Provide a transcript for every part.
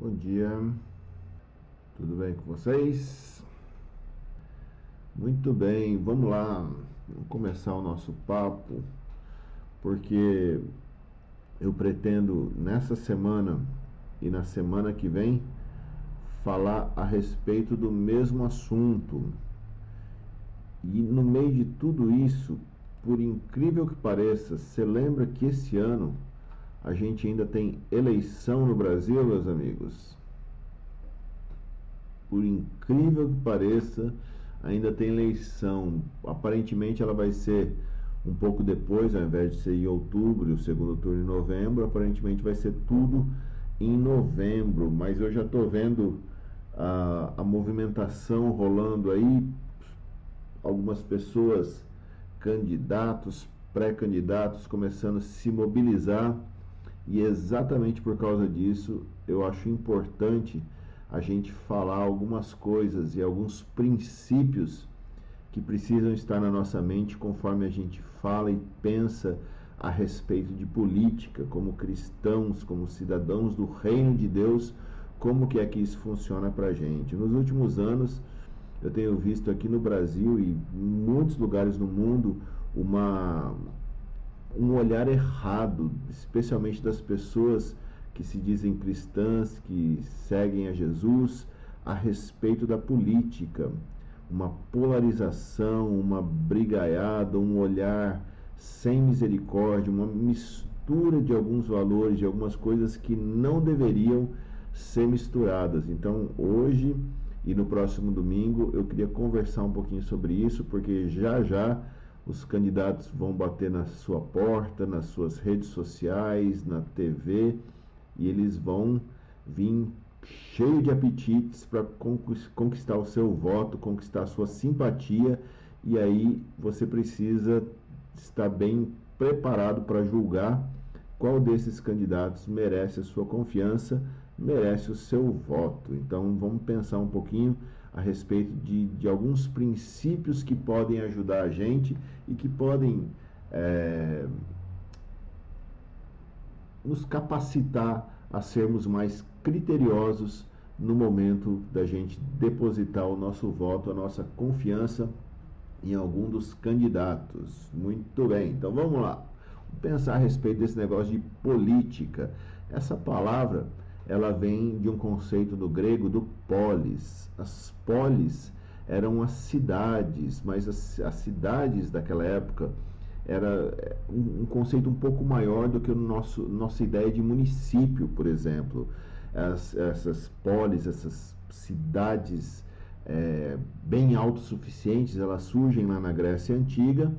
Bom dia, tudo bem com vocês? Muito bem, vamos lá, vamos começar o nosso papo, porque eu pretendo nessa semana e na semana que vem falar a respeito do mesmo assunto. E no meio de tudo isso, por incrível que pareça, você lembra que esse ano a gente ainda tem eleição no Brasil, meus amigos. Por incrível que pareça, ainda tem eleição. Aparentemente ela vai ser um pouco depois, ao invés de ser em outubro, o segundo turno em novembro, aparentemente vai ser tudo em novembro. Mas eu já estou vendo a, a movimentação rolando aí, algumas pessoas, candidatos, pré-candidatos, começando a se mobilizar e exatamente por causa disso, eu acho importante a gente falar algumas coisas e alguns princípios que precisam estar na nossa mente conforme a gente fala e pensa a respeito de política, como cristãos, como cidadãos do reino de Deus, como que é que isso funciona para a gente. Nos últimos anos, eu tenho visto aqui no Brasil e em muitos lugares no mundo uma um olhar errado, especialmente das pessoas que se dizem cristãs, que seguem a Jesus, a respeito da política. Uma polarização, uma brigaiada, um olhar sem misericórdia, uma mistura de alguns valores, de algumas coisas que não deveriam ser misturadas. Então, hoje e no próximo domingo, eu queria conversar um pouquinho sobre isso, porque já já os candidatos vão bater na sua porta, nas suas redes sociais, na TV, e eles vão vir cheio de apetites para conquistar o seu voto, conquistar a sua simpatia, e aí você precisa estar bem preparado para julgar qual desses candidatos merece a sua confiança, merece o seu voto. Então vamos pensar um pouquinho a respeito de, de alguns princípios que podem ajudar a gente e que podem é, nos capacitar a sermos mais criteriosos no momento da gente depositar o nosso voto, a nossa confiança em algum dos candidatos. Muito bem, então vamos lá. Pensar a respeito desse negócio de política. Essa palavra ela vem de um conceito do grego do polis. As polis eram as cidades, mas as, as cidades daquela época era é, um, um, conceito um pouco maior do que nosso nossa ideia de município, por exemplo. As, essas polis, essas cidades é, bem autossuficientes, elas surgem lá na Grécia Antiga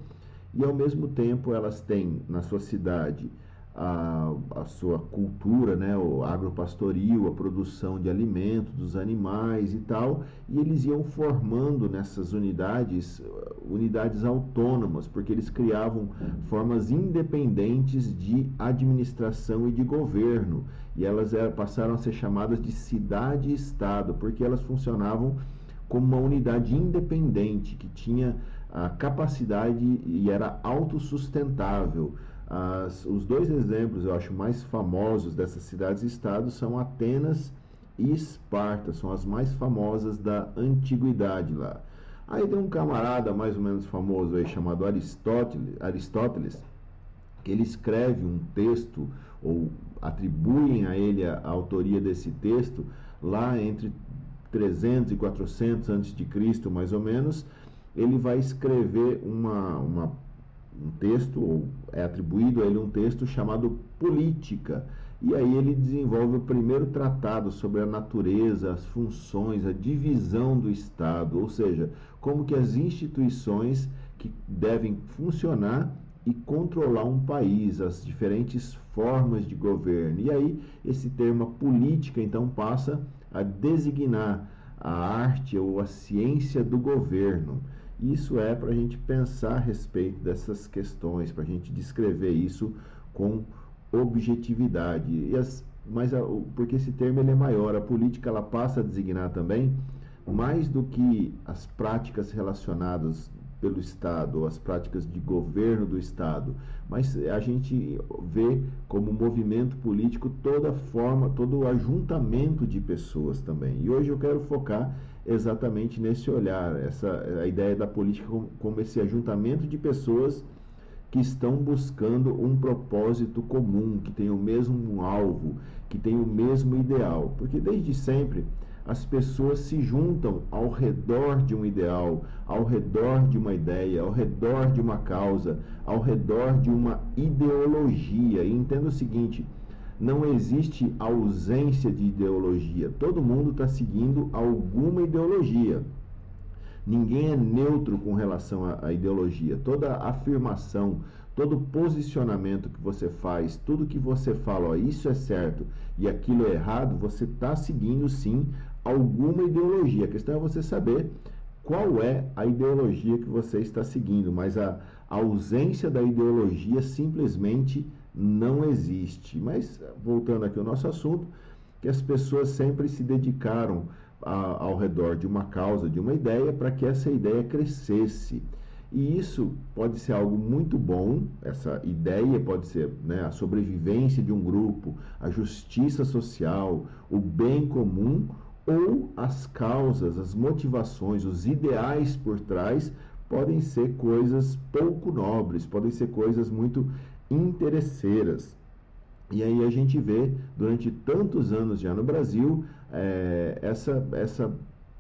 e ao mesmo tempo elas têm na sua cidade a, a sua cultura, né, o agropastoril, a produção de alimentos dos animais e tal, e eles iam formando nessas unidades unidades autônomas, porque eles criavam formas independentes de administração e de governo, e elas eram, passaram a ser chamadas de cidade-estado, porque elas funcionavam como uma unidade independente que tinha a capacidade e era autossustentável. As, os dois exemplos, eu acho, mais famosos dessas cidades-estados são Atenas e Esparta, são as mais famosas da antiguidade lá. Aí tem um camarada mais ou menos famoso aí chamado Aristóteles, Aristóteles que ele escreve um texto ou atribuem a ele a, a autoria desse texto lá entre 300 e 400 antes de Cristo, mais ou menos, ele vai escrever uma, uma um texto, ou é atribuído a ele um texto chamado Política. E aí ele desenvolve o primeiro tratado sobre a natureza, as funções, a divisão do Estado, ou seja, como que as instituições que devem funcionar e controlar um país, as diferentes formas de governo. E aí esse termo política então passa a designar a arte ou a ciência do governo. Isso é para a gente pensar a respeito dessas questões, para a gente descrever isso com objetividade. E as, mas a, porque esse termo ele é maior, a política ela passa a designar também mais do que as práticas relacionadas pelo Estado, ou as práticas de governo do Estado, mas a gente vê como movimento político toda forma, todo o ajuntamento de pessoas também. E hoje eu quero focar exatamente nesse olhar, essa a ideia da política como, como esse ajuntamento de pessoas que estão buscando um propósito comum, que tem o mesmo alvo, que tem o mesmo ideal. Porque desde sempre as pessoas se juntam ao redor de um ideal, ao redor de uma ideia, ao redor de uma causa, ao redor de uma ideologia. E entenda o seguinte: não existe ausência de ideologia. Todo mundo está seguindo alguma ideologia. Ninguém é neutro com relação à, ideologia. Toda afirmação, todo posicionamento que você faz, tudo que você fala, ó, isso é certo e aquilo é errado, você está seguindo sim alguma ideologia. A questão é você saber qual é a ideologia que você está seguindo, mas a, a ausência da ideologia simplesmente não existe. Mas voltando aqui ao nosso assunto, que as pessoas sempre se dedicaram a, ao redor de uma causa, de uma ideia, para que essa ideia crescesse. E isso pode ser algo muito bom, essa ideia pode ser né, a sobrevivência de um grupo, a justiça social, o bem comum, ou as causas, as motivações, os ideais por trás podem ser coisas pouco nobres, podem ser coisas muito interesseiras. E aí a gente vê, durante tantos anos já no Brasil, é, essa, essa,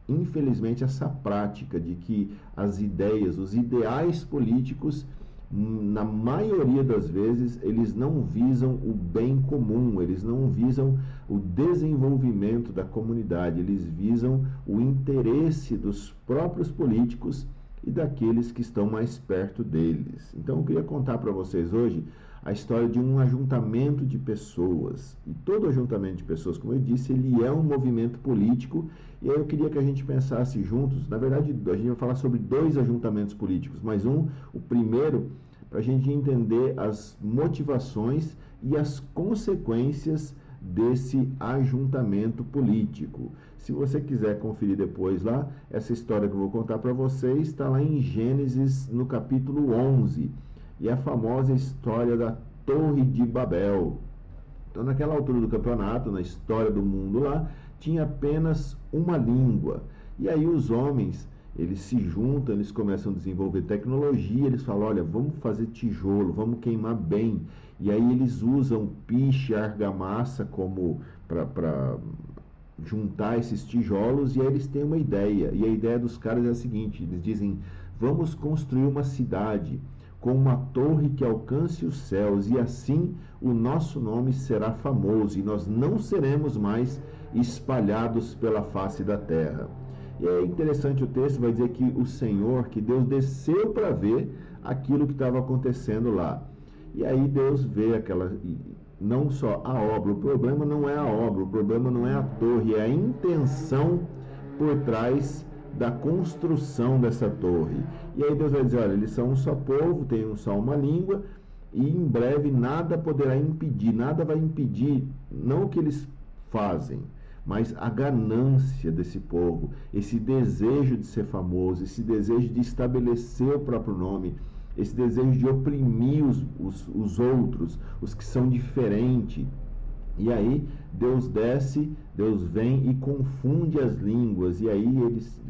infelizmente, essa prática de que as ideias, os ideais políticos, na maioria das vezes, eles não visam o bem comum, eles não visam o desenvolvimento da comunidade, eles visam o interesse dos próprios políticos e daqueles que estão mais perto deles. Então eu queria contar para vocês hoje a história de um ajuntamento de pessoas. E todo ajuntamento de pessoas, como eu disse, ele é um movimento político. E aí eu queria que a gente pensasse juntos. Na verdade, a gente vai falar sobre dois ajuntamentos políticos, mas um, o primeiro, para a gente entender as motivações e as consequências desse ajuntamento político. Se você quiser conferir depois lá, essa história que eu vou contar para vocês está lá em Gênesis, no capítulo 11 e a famosa história da Torre de Babel. Então, naquela altura do campeonato, na história do mundo lá, tinha apenas uma língua. E aí os homens, eles se juntam, eles começam a desenvolver tecnologia, eles falam, olha, vamos fazer tijolo, vamos queimar bem. E aí eles usam piche, argamassa como para juntar esses tijolos e aí eles têm uma ideia. E a ideia dos caras é a seguinte, eles dizem, vamos construir uma cidade com uma torre que alcance os céus, e assim o nosso nome será famoso, e nós não seremos mais espalhados pela face da terra. E é interessante o texto, vai dizer que o Senhor, que Deus desceu para ver aquilo que estava acontecendo lá. E aí Deus vê aquela. Não só a obra, o problema não é a obra, o problema não é a torre, é a intenção por trás da construção dessa torre. E aí Deus vai dizer: olha, eles são um só povo, têm um só uma língua, e em breve nada poderá impedir, nada vai impedir, não o que eles fazem, mas a ganância desse povo, esse desejo de ser famoso, esse desejo de estabelecer o próprio nome, esse desejo de oprimir os, os, os outros, os que são diferentes. E aí Deus desce, Deus vem e confunde as línguas, e aí eles,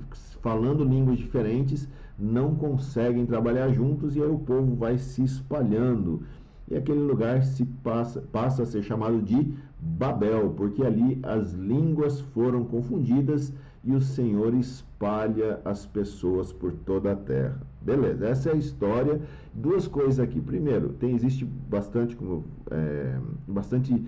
falando línguas diferentes, não conseguem trabalhar juntos, e aí o povo vai se espalhando. E aquele lugar se passa, passa a ser chamado de Babel, porque ali as línguas foram confundidas e o Senhor espalha as pessoas por toda a terra. Beleza, essa é a história. Duas coisas aqui. Primeiro, tem existe bastante como é, bastante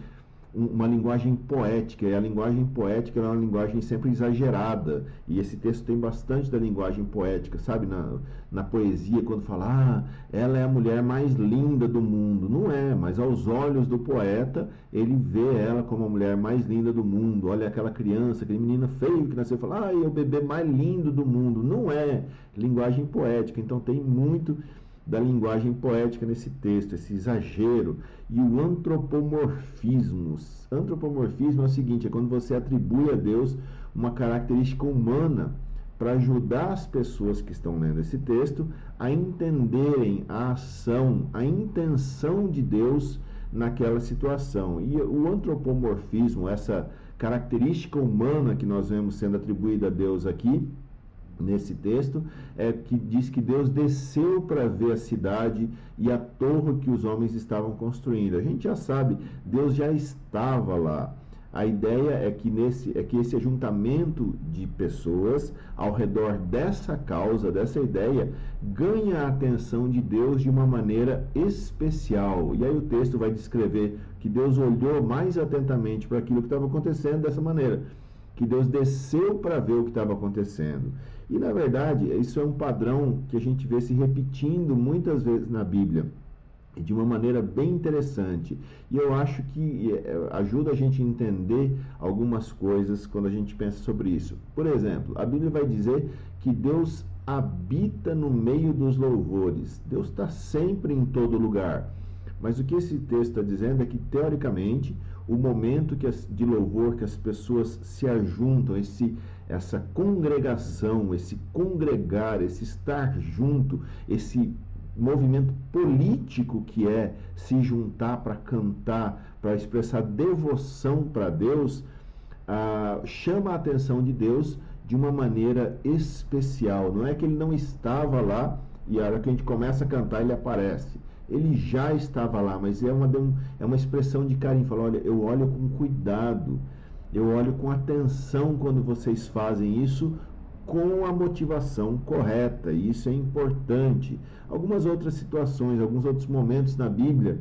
uma linguagem poética, e a linguagem poética é uma linguagem sempre exagerada, e esse texto tem bastante da linguagem poética, sabe? Na, na poesia, quando fala, ah, ela é a mulher mais linda do mundo. Não é, mas aos olhos do poeta, ele vê ela como a mulher mais linda do mundo. Olha aquela criança, aquele menino feio que nasceu, fala, ah, é o bebê mais lindo do mundo. Não é linguagem poética, então tem muito da linguagem poética nesse texto, esse exagero e o antropomorfismo. Antropomorfismo é o seguinte: é quando você atribui a Deus uma característica humana para ajudar as pessoas que estão lendo esse texto a entenderem a ação, a intenção de Deus naquela situação. E o antropomorfismo, essa característica humana que nós vemos sendo atribuída a Deus aqui, nesse texto, é que diz que Deus desceu para ver a cidade e a torre que os homens estavam construindo. A gente já sabe, Deus já estava lá. A ideia é que, nesse, é que esse ajuntamento de pessoas ao redor dessa causa, dessa ideia, ganha a atenção de Deus de uma maneira especial. E aí o texto vai descrever que Deus olhou mais atentamente para aquilo que estava acontecendo dessa maneira. Que Deus desceu para ver o que estava acontecendo. E na verdade, isso é um padrão que a gente vê se repetindo muitas vezes na Bíblia de uma maneira bem interessante. E eu acho que é, ajuda a gente a entender algumas coisas quando a gente pensa sobre isso. Por exemplo, a Bíblia vai dizer que Deus habita no meio dos louvores. Deus está sempre em todo lugar. Mas o que esse texto está dizendo é que, teoricamente, o momento que de louvor que as pessoas se ajuntam, esse, essa congregação, esse congregar, esse estar junto, esse movimento político que é se juntar para cantar, para expressar devoção para Deus, ah, chama a atenção de Deus de uma maneira especial. Não é que ele não estava lá e a hora que a gente começa a cantar ele aparece. Ele já estava lá, mas é uma, é uma expressão de carinho. Fala, olha, eu olho com cuidado, eu olho com atenção quando vocês fazem isso, com a motivação correta, e isso é importante. Algumas outras situações, alguns outros momentos na Bíblia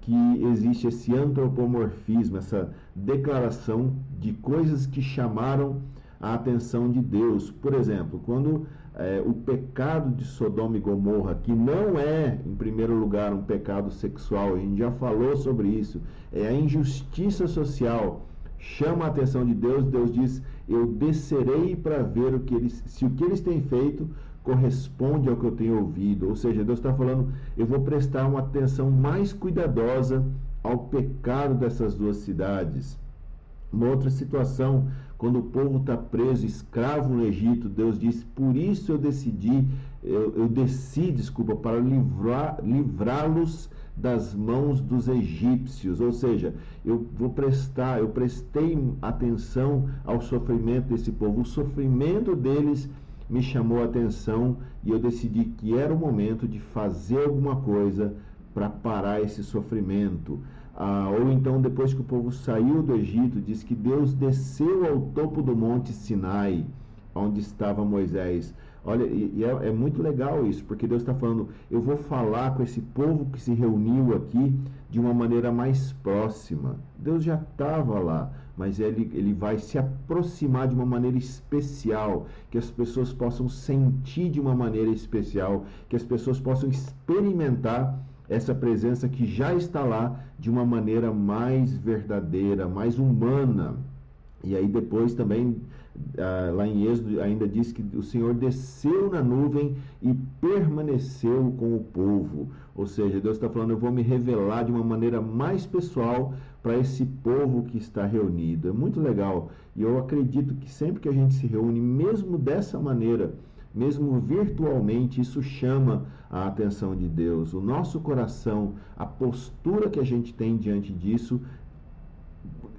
que existe esse antropomorfismo, essa declaração de coisas que chamaram a atenção de Deus. Por exemplo, quando é, o pecado de Sodoma e Gomorra, que não é, em primeiro lugar, um pecado sexual, a gente já falou sobre isso, é a injustiça social chama a atenção de Deus, Deus diz: Eu descerei para ver o que eles, se o que eles têm feito corresponde ao que eu tenho ouvido. Ou seja, Deus está falando: Eu vou prestar uma atenção mais cuidadosa ao pecado dessas duas cidades. Uma outra situação, quando o povo está preso, escravo no Egito, Deus diz: Por isso eu decidi, eu, eu desci, desculpa, para livrá-los das mãos dos egípcios, ou seja, eu vou prestar, eu prestei atenção ao sofrimento desse povo, o sofrimento deles me chamou a atenção e eu decidi que era o momento de fazer alguma coisa para parar esse sofrimento. Ah, ou então, depois que o povo saiu do Egito, diz que Deus desceu ao topo do monte Sinai, onde estava Moisés. Olha, e, e é, é, muito legal isso, porque Deus está falando, eu vou falar com esse povo que se reuniu aqui de uma maneira mais próxima. Deus já estava lá, mas ele, ele vai se aproximar de uma maneira especial, que as pessoas possam sentir de uma maneira especial, que as pessoas possam experimentar essa presença que já está lá de uma maneira mais verdadeira, mais humana. E aí depois também ah, lá em Êxodo ainda diz que o Senhor desceu na nuvem e permaneceu com o povo. Ou seja, Deus está falando, eu vou me revelar de uma maneira mais pessoal para esse povo que está reunido. É muito legal. E eu acredito que sempre que a gente se reúne, mesmo dessa maneira, mesmo virtualmente, isso chama a atenção de Deus. O nosso coração, a postura que a gente tem diante disso,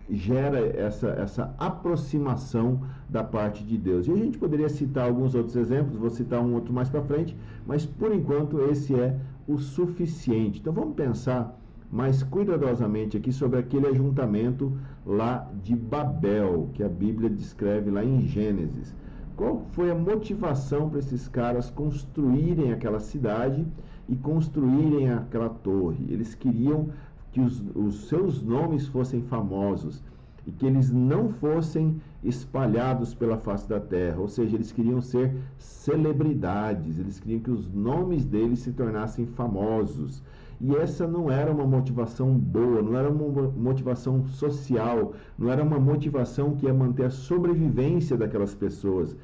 gera essa, essa aproximação da parte de Deus. E a gente poderia citar alguns outros exemplos, vou citar um outro mais para frente, mas por enquanto esse é o suficiente. Então vamos pensar mais cuidadosamente aqui sobre aquele ajuntamento lá de Babel, que a Bíblia descreve lá em Gênesis. Qual foi a motivação para esses caras construírem aquela cidade e construírem aquela torre? Eles queriam que os, os seus nomes fossem famosos e que eles não fossem espalhados pela face da terra, ou seja, eles queriam ser celebridades, eles queriam que os nomes deles se tornassem famosos. E essa não era uma motivação boa, não era uma motivação social, não era uma motivação que ia manter a sobrevivência daquelas pessoas,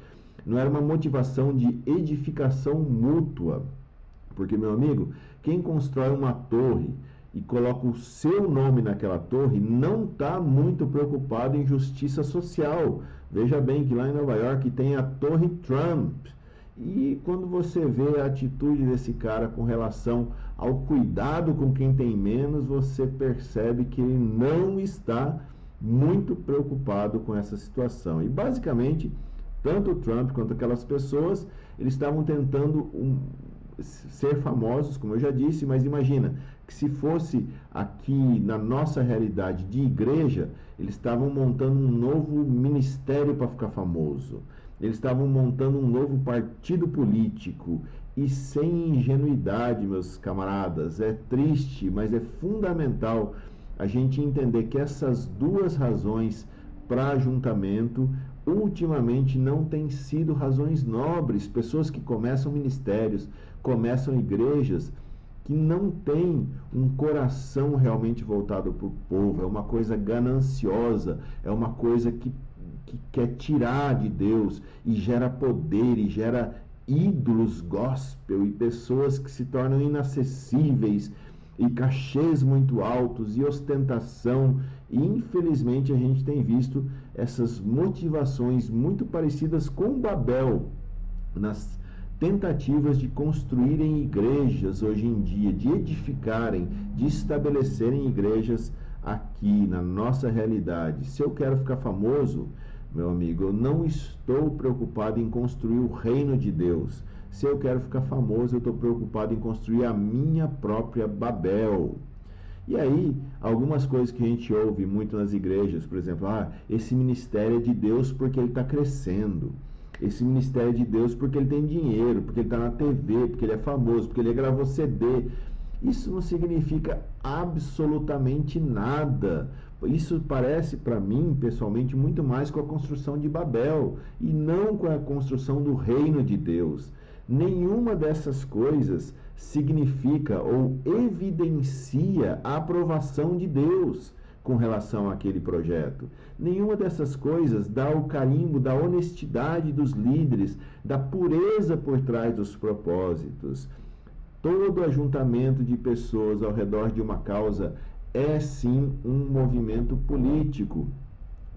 não era uma motivação de edificação mútua. Porque, meu amigo, quem constrói uma torre, e coloca o seu nome naquela torre, não está muito preocupado em justiça social. Veja bem que lá em Nova York tem a Torre Trump. E quando você vê a atitude desse cara com relação ao cuidado com quem tem menos, você percebe que ele não está muito preocupado com essa situação. E basicamente, tanto o Trump quanto aquelas pessoas, eles estavam tentando um, ser famosos, como eu já disse, mas imagina que se fosse aqui na nossa realidade de igreja, eles estavam montando um novo ministério para ficar famoso. Eles estavam montando um novo partido político. E sem ingenuidade, meus camaradas, é triste, mas é fundamental a gente entender que essas duas razões para ajuntamento ultimamente não têm sido razões nobres. Pessoas que começam ministérios, começam igrejas, que não têm um coração realmente voltado para o povo, é uma coisa gananciosa, é uma coisa que, que quer tirar de Deus e gera poder e gera ídolos gospel e pessoas que se tornam inacessíveis e cachês muito altos e ostentação. E infelizmente a gente tem visto essas motivações muito parecidas com Babel nas tentativas de construírem igrejas hoje em dia, de edificarem, de estabelecerem igrejas aqui na nossa realidade. Se eu quero ficar famoso, meu amigo, eu não estou preocupado em construir o reino de Deus. Se eu quero ficar famoso, eu estou preocupado em construir a minha própria Babel. E aí, algumas coisas que a gente ouve muito nas igrejas, por exemplo, ah, esse ministério é de Deus porque ele está crescendo esse ministério de Deus porque ele tem dinheiro, porque ele está na TV, porque ele é famoso, porque ele gravou CD. Isso não significa absolutamente nada. Isso parece para mim, pessoalmente, muito mais com a construção de Babel e não com a construção do reino de Deus. Nenhuma dessas coisas significa ou evidencia a aprovação de Deus com relação àquele projeto. Nenhuma dessas coisas dá o carimbo da honestidade dos líderes, da pureza por trás dos propósitos. Todo ajuntamento de pessoas ao redor de uma causa é sim um movimento político.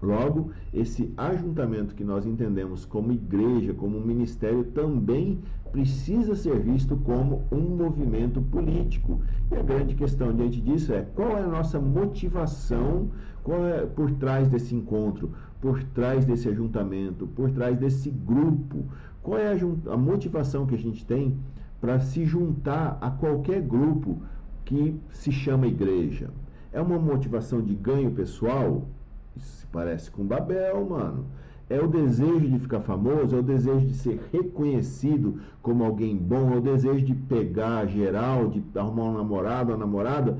Logo, esse ajuntamento que nós entendemos como igreja, como ministério, também precisa ser visto como um movimento político. E a grande questão diante disso é qual é a nossa motivação qual é por trás desse encontro, por trás desse ajuntamento, por trás desse grupo. Qual é a, a motivação que a gente tem para se juntar a qualquer grupo que se chama igreja? É uma motivação de ganho pessoal? Isso se parece com Babel, mano. É o desejo de ficar famoso, é o desejo de ser reconhecido como alguém bom, é o desejo de pegar geral, de arrumar um namorado, uma namorada.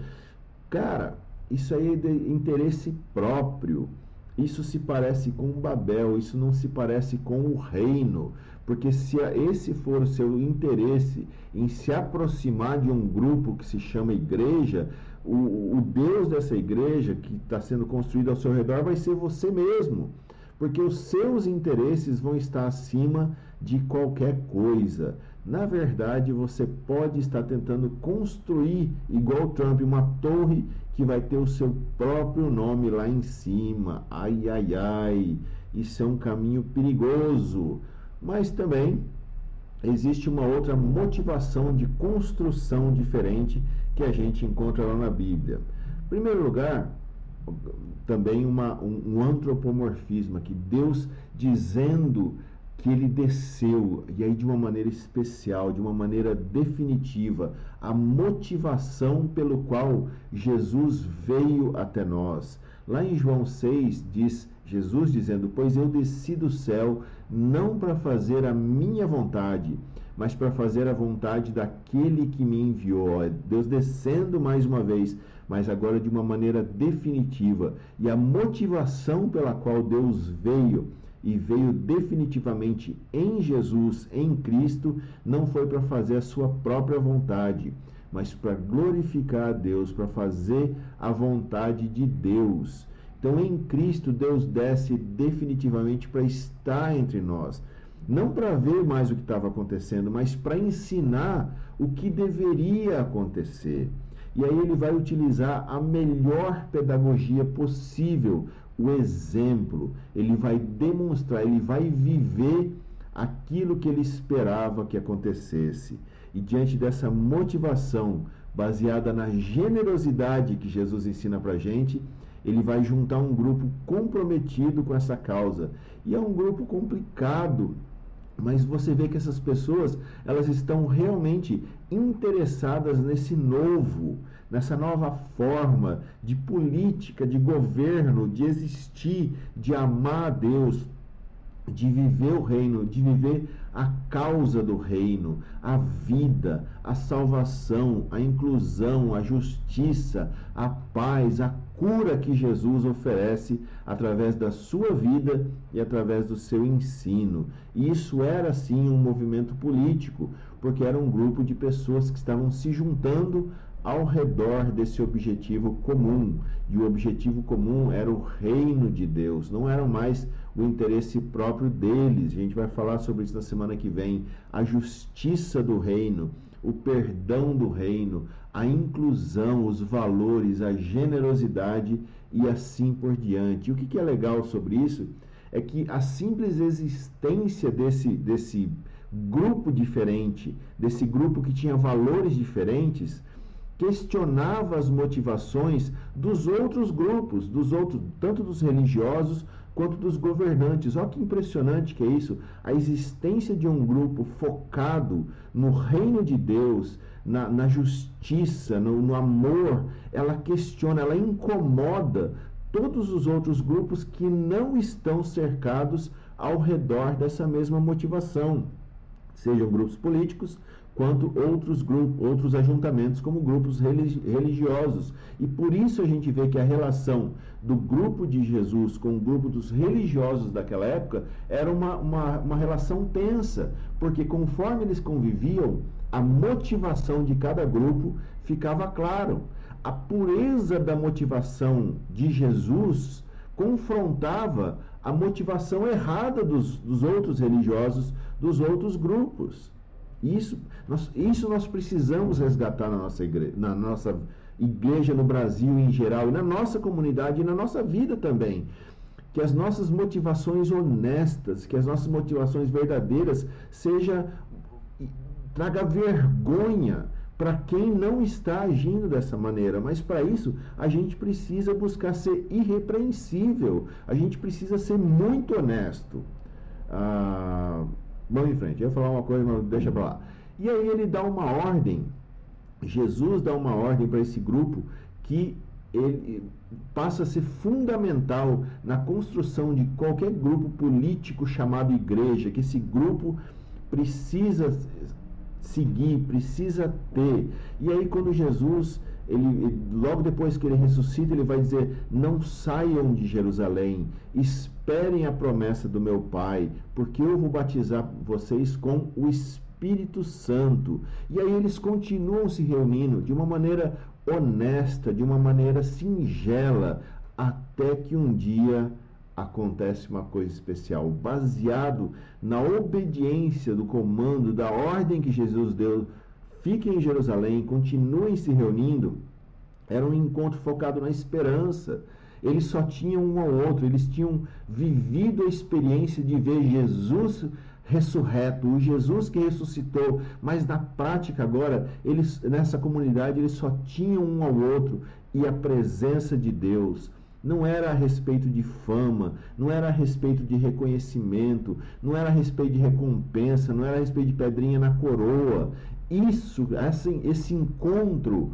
Cara, isso aí é de interesse próprio. Isso se parece com Babel, isso não se parece com o reino. Porque se esse for o seu interesse em se aproximar de um grupo que se chama igreja, o, o Deus dessa igreja que está sendo construído ao seu redor vai ser você mesmo porque os seus interesses vão estar acima de qualquer coisa. Na verdade, você pode estar tentando construir, igual Trump, uma torre que vai ter o seu próprio nome lá em cima. Ai, ai, ai. Isso é um caminho perigoso. Mas também existe uma outra motivação de construção diferente que a gente encontra lá na Bíblia. Em primeiro lugar, também uma, um, um antropomorfismo aqui, Deus dizendo que ele desceu, e aí de uma maneira especial, de uma maneira definitiva, a motivação pelo qual Jesus veio até nós. Lá em João 6 diz Jesus dizendo: "Pois eu desci do céu não para fazer a minha vontade, mas para fazer a vontade daquele que me enviou". Deus descendo mais uma vez mas agora de uma maneira definitiva. E a motivação pela qual Deus veio e veio definitivamente em Jesus, em Cristo, não foi para fazer a sua própria vontade, mas para glorificar a Deus, para fazer a vontade de Deus. Então, em Cristo, Deus desce definitivamente para estar entre nós. Não para ver mais o que estava acontecendo, mas para ensinar o que deveria acontecer. E aí ele vai utilizar a melhor pedagogia possível, o exemplo. Ele vai demonstrar, ele vai viver aquilo que ele esperava que acontecesse. E diante dessa motivação baseada na generosidade que Jesus ensina para gente, ele vai juntar um grupo comprometido com essa causa. E é um grupo complicado, mas você vê que essas pessoas, elas estão realmente interessadas nesse novo, nessa nova forma de política, de governo, de existir, de amar a Deus, de viver o reino, de viver a causa do reino, a vida, a salvação, a inclusão, a justiça, a paz, a cura que Jesus oferece através da sua vida e através do seu ensino. E isso era sim um movimento político, porque era um grupo de pessoas que estavam se juntando ao redor desse objetivo comum. E o objetivo comum era o reino de Deus, não eram mais o interesse próprio deles. A gente vai falar sobre isso na semana que vem. A justiça do reino, o perdão do reino, a inclusão, os valores, a generosidade e assim por diante. E o que, que é legal sobre isso é que a simples existência desse, desse grupo diferente, desse grupo que tinha valores diferentes, questionava as motivações dos outros grupos, dos outros, tanto dos religiosos quanto dos governantes. Olha que impressionante que é isso. A existência de um grupo focado no reino de Deus, na, na justiça, no, no amor, ela questiona, ela incomoda todos os outros grupos que não estão cercados ao redor dessa mesma motivação, sejam grupos políticos, quanto outros grupos, outros ajuntamentos como grupos religiosos. E por isso a gente vê que a relação do grupo de Jesus com o grupo dos religiosos daquela época era uma, uma, uma relação tensa, porque conforme eles conviviam, a motivação de cada grupo ficava claro. A pureza da motivação de Jesus confrontava a motivação errada dos, dos outros religiosos, dos outros grupos. Isso nós, isso nós precisamos resgatar na nossa, igreja, na nossa igreja no Brasil em geral, e na nossa comunidade e na nossa vida também. Que as nossas motivações honestas, que as nossas motivações verdadeiras seja traga vergonha para quem não está agindo dessa maneira. Mas para isso, a gente precisa buscar ser irrepreensível. A gente precisa ser muito honesto. Ah, Vamos em frente. Eu ia falar uma coisa, mas deixa para lá. E aí ele dá uma ordem, Jesus dá uma ordem para esse grupo que ele passa a ser fundamental na construção de qualquer grupo político chamado igreja, que esse grupo precisa seguir, precisa ter. E aí quando Jesus ele, logo depois que ele ressuscita, ele vai dizer: Não saiam de Jerusalém, esperem a promessa do meu Pai, porque eu vou batizar vocês com o Espírito Santo. E aí eles continuam se reunindo de uma maneira honesta, de uma maneira singela, até que um dia acontece uma coisa especial, baseado na obediência do comando, da ordem que Jesus deu fiquem em Jerusalém, continuem se reunindo, era um encontro focado na esperança. Eles só tinham um ao outro, eles tinham vivido a experiência de ver Jesus ressurreto, o Jesus que ressuscitou, mas na prática agora, eles nessa comunidade eles só tinham um ao outro e a presença de Deus. Não era a respeito de fama, não era a respeito de reconhecimento, não era a respeito de recompensa, não era a respeito de pedrinha na coroa isso, assim, esse encontro,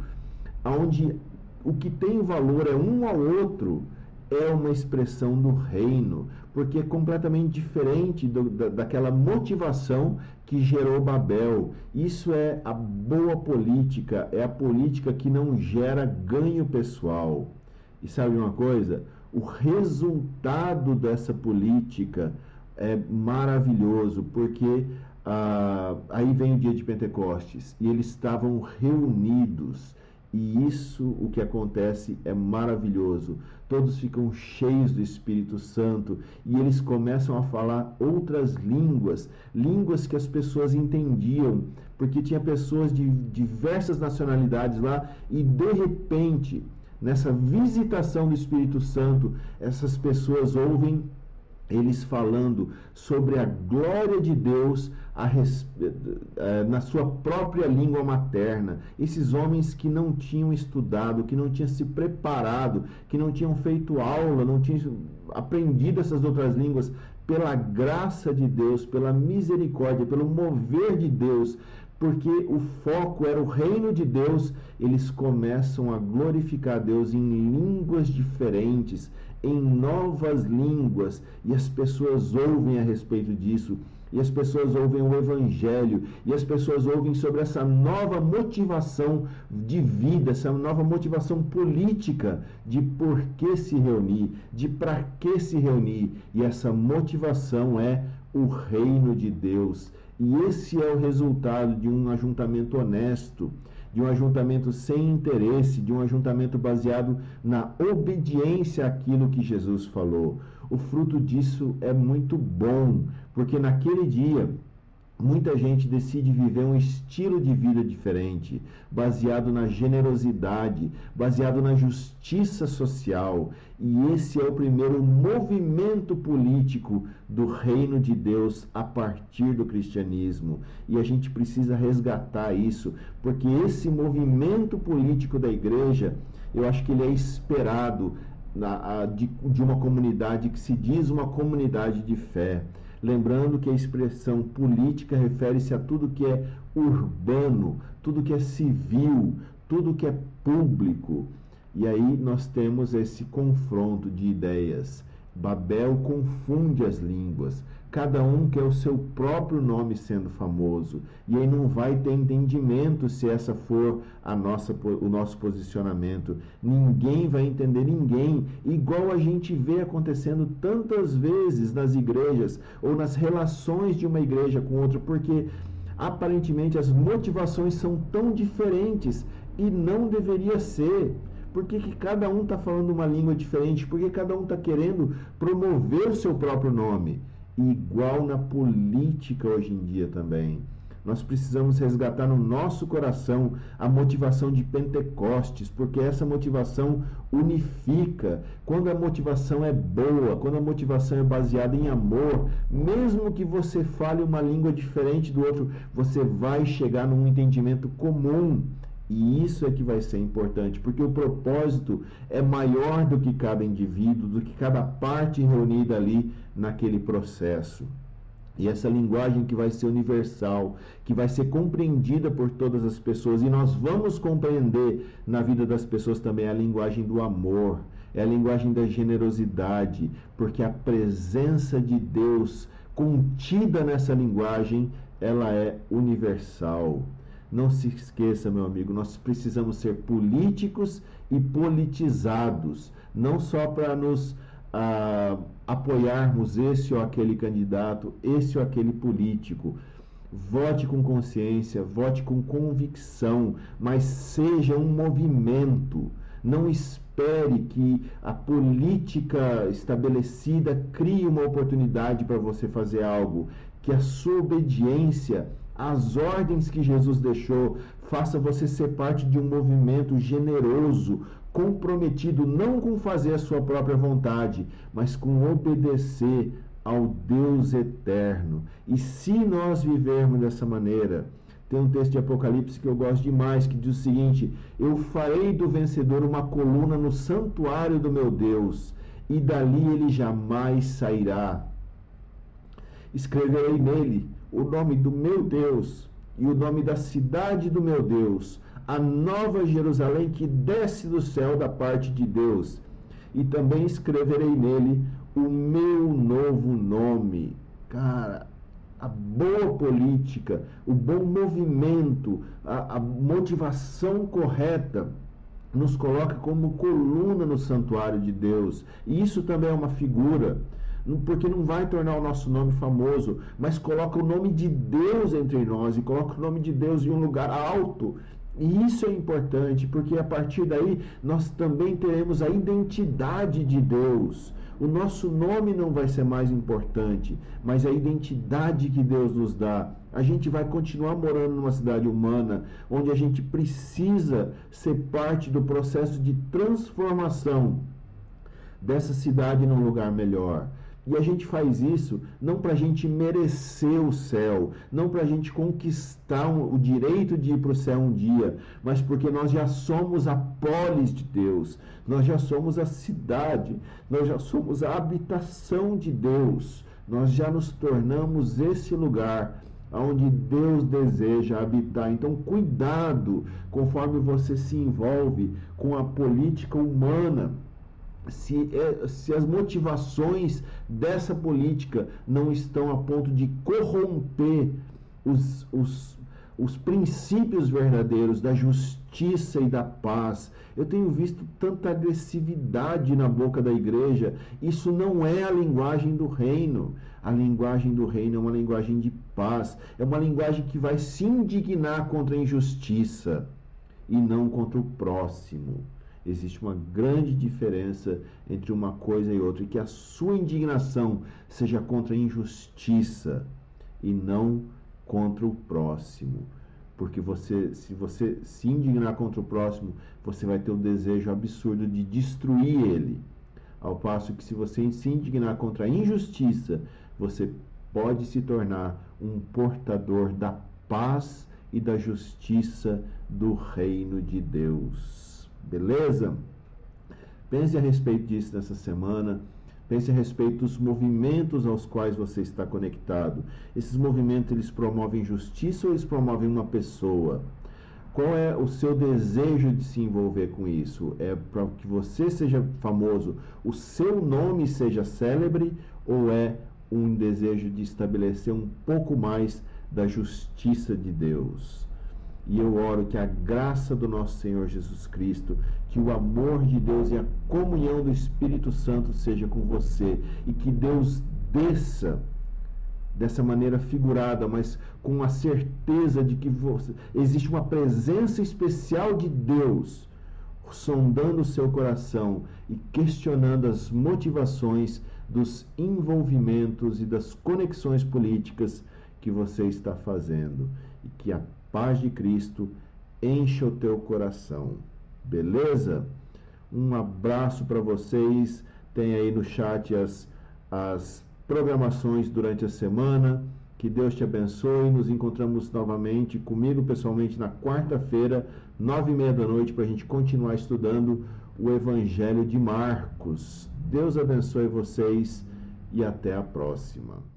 onde o que tem valor é um ao outro, é uma expressão do reino, porque é completamente diferente do, da, daquela motivação que gerou Babel. Isso é a boa política, é a política que não gera ganho pessoal. E sabe uma coisa? O resultado dessa política é maravilhoso, porque ah, aí vem o dia de Pentecostes e eles estavam reunidos E isso, o que acontece, é maravilhoso. Todos ficam cheios do Espírito Santo e eles começam a falar outras línguas, línguas que as pessoas entendiam, porque tinha pessoas de diversas nacionalidades lá e de repente, nessa visitação do Espírito Santo, essas pessoas ouvem eles falando sobre a glória de Deus eh, na sua própria língua materna. Esses homens que não tinham estudado, que não tinham se preparado, que não tinham feito aula, não tinham aprendido essas outras línguas, pela graça de Deus, pela misericórdia, pelo mover de Deus, porque o foco era o reino de Deus, eles começam a glorificar Deus em línguas diferentes, em novas línguas e as pessoas ouvem a respeito disso. E as pessoas ouvem o Evangelho, e as pessoas ouvem sobre essa nova motivação de vida, essa nova motivação política de por que se reunir, de para que se reunir. E essa motivação é o reino de Deus. E esse é o resultado de um ajuntamento honesto de um ajuntamento sem interesse, de um ajuntamento baseado na obediência àquilo que Jesus falou. O fruto disso é muito bom, porque naquele dia Muita gente decide viver um estilo de vida diferente, baseado na generosidade, baseado na justiça social. E esse é o primeiro movimento político do reino de Deus a partir do cristianismo. E a gente precisa resgatar isso, porque esse movimento político da igreja, eu acho que ele é esperado na, de, de uma comunidade que se diz uma comunidade de fé. Lembrando que a expressão política refere-se a tudo que é urbano, tudo que é civil, tudo que é público. E aí nós temos esse confronto de ideias. Babel confunde as línguas. Cada um quer o seu próprio nome sendo famoso. E aí não vai ter entendimento se essa for a nossa, o nosso posicionamento. Ninguém vai entender ninguém. Igual a gente vê acontecendo tantas vezes nas igrejas ou nas relações de uma igreja com outra, porque aparentemente as motivações são tão diferentes e não deveria ser. Por que, que cada um está falando uma língua diferente? Por que cada um está querendo promover o seu próprio nome? igual na política hoje em dia também. Nós precisamos resgatar no nosso coração a motivação de Pentecostes, porque essa motivação unifica. Quando a motivação é boa, quando a motivação é baseada em amor, mesmo que você fale uma língua diferente do outro, você vai chegar num entendimento comum. E isso é que vai ser importante, porque o propósito é maior do que cada indivíduo, do que cada parte reunida ali naquele processo. E essa linguagem que vai ser universal, que vai ser compreendida por todas as pessoas, e nós vamos compreender na vida das pessoas também a linguagem do amor, é a linguagem da generosidade, porque a presença de Deus contida nessa linguagem, ela é universal. Não se esqueça, meu amigo, nós precisamos ser políticos e politizados, não só para nos ah, apoiarmos esse ou aquele candidato, esse ou aquele político. Vote com consciência, vote com convicção, mas seja um movimento. Não espere que a política estabelecida crie uma oportunidade para você fazer algo. Que a sua obediência as ordens que Jesus deixou, faça você ser parte de um movimento generoso, comprometido não com fazer a sua própria vontade, mas com obedecer ao Deus eterno. E se nós vivermos dessa maneira, tem um texto de Apocalipse que eu gosto demais, que diz o seguinte: Eu farei do vencedor uma coluna no santuário do meu Deus, e dali ele jamais sairá. Escreverei nele o nome do meu Deus e o nome da cidade do meu Deus, a nova Jerusalém que desce do céu da parte de Deus. E também escreverei nele o meu novo nome. Cara, a boa política, o bom movimento, a, a motivação correta nos coloca como coluna no santuário de Deus. E isso também é uma figura porque não vai tornar o nosso nome famoso, mas coloca o nome de Deus entre nós e coloca o nome de Deus em um lugar alto E isso é importante, porque a partir daí nós também teremos a identidade de Deus. O nosso nome não vai ser mais importante, mas a identidade que Deus nos dá. A gente vai continuar morando numa cidade humana, onde a gente precisa ser parte do processo de transformação dessa cidade num lugar melhor. E a gente faz isso não para a gente merecer o céu, não para a gente conquistar o direito de ir para o céu um dia, mas porque nós já somos a polis de Deus, nós já somos a cidade, nós já somos a habitação de Deus, nós já nos tornamos esse lugar onde Deus deseja habitar. Então, cuidado conforme você se envolve com a política humana se, é, se as motivações dessa política não estão a ponto de corromper os, os, os princípios verdadeiros da justiça e da paz. Eu tenho visto tanta agressividade na boca da igreja. Isso não é a linguagem do reino. A linguagem do reino é uma linguagem de paz. É uma linguagem que vai se indignar contra a injustiça e não contra o próximo. Existe uma grande diferença entre uma coisa e outra, e que a sua indignação seja contra a injustiça e não contra o próximo. Porque você, se você se indignar contra o próximo, você vai ter o desejo absurdo de destruir ele. Ao passo que se você se indignar contra a injustiça, você pode se tornar um portador da paz e da justiça do reino de Deus. Beleza? Pense a respeito disso nessa semana. Pense a respeito dos movimentos aos quais você está conectado. Esses movimentos eles promovem justiça ou eles promovem uma pessoa? Qual é o seu desejo de se envolver com isso? É para que você seja famoso, o seu nome seja célebre ou é um desejo de estabelecer um pouco mais da justiça de Deus? E eu oro que a graça do nosso Senhor Jesus Cristo, que o amor de Deus e a comunhão do Espírito Santo seja com você e que Deus desça dessa maneira figurada, mas com a certeza de que você, existe uma presença especial de Deus sondando o seu coração e questionando as motivações dos envolvimentos e das conexões políticas que você está fazendo e que a paz de Cristo encha o teu coração. Beleza? Um abraço para vocês. Tem aí no chat as, as programações durante a semana. Que Deus te abençoe. Nos encontramos novamente comigo pessoalmente na quarta-feira, nove e meia da noite, para a gente continuar estudando o Evangelho de Marcos. Deus abençoe vocês e até a próxima.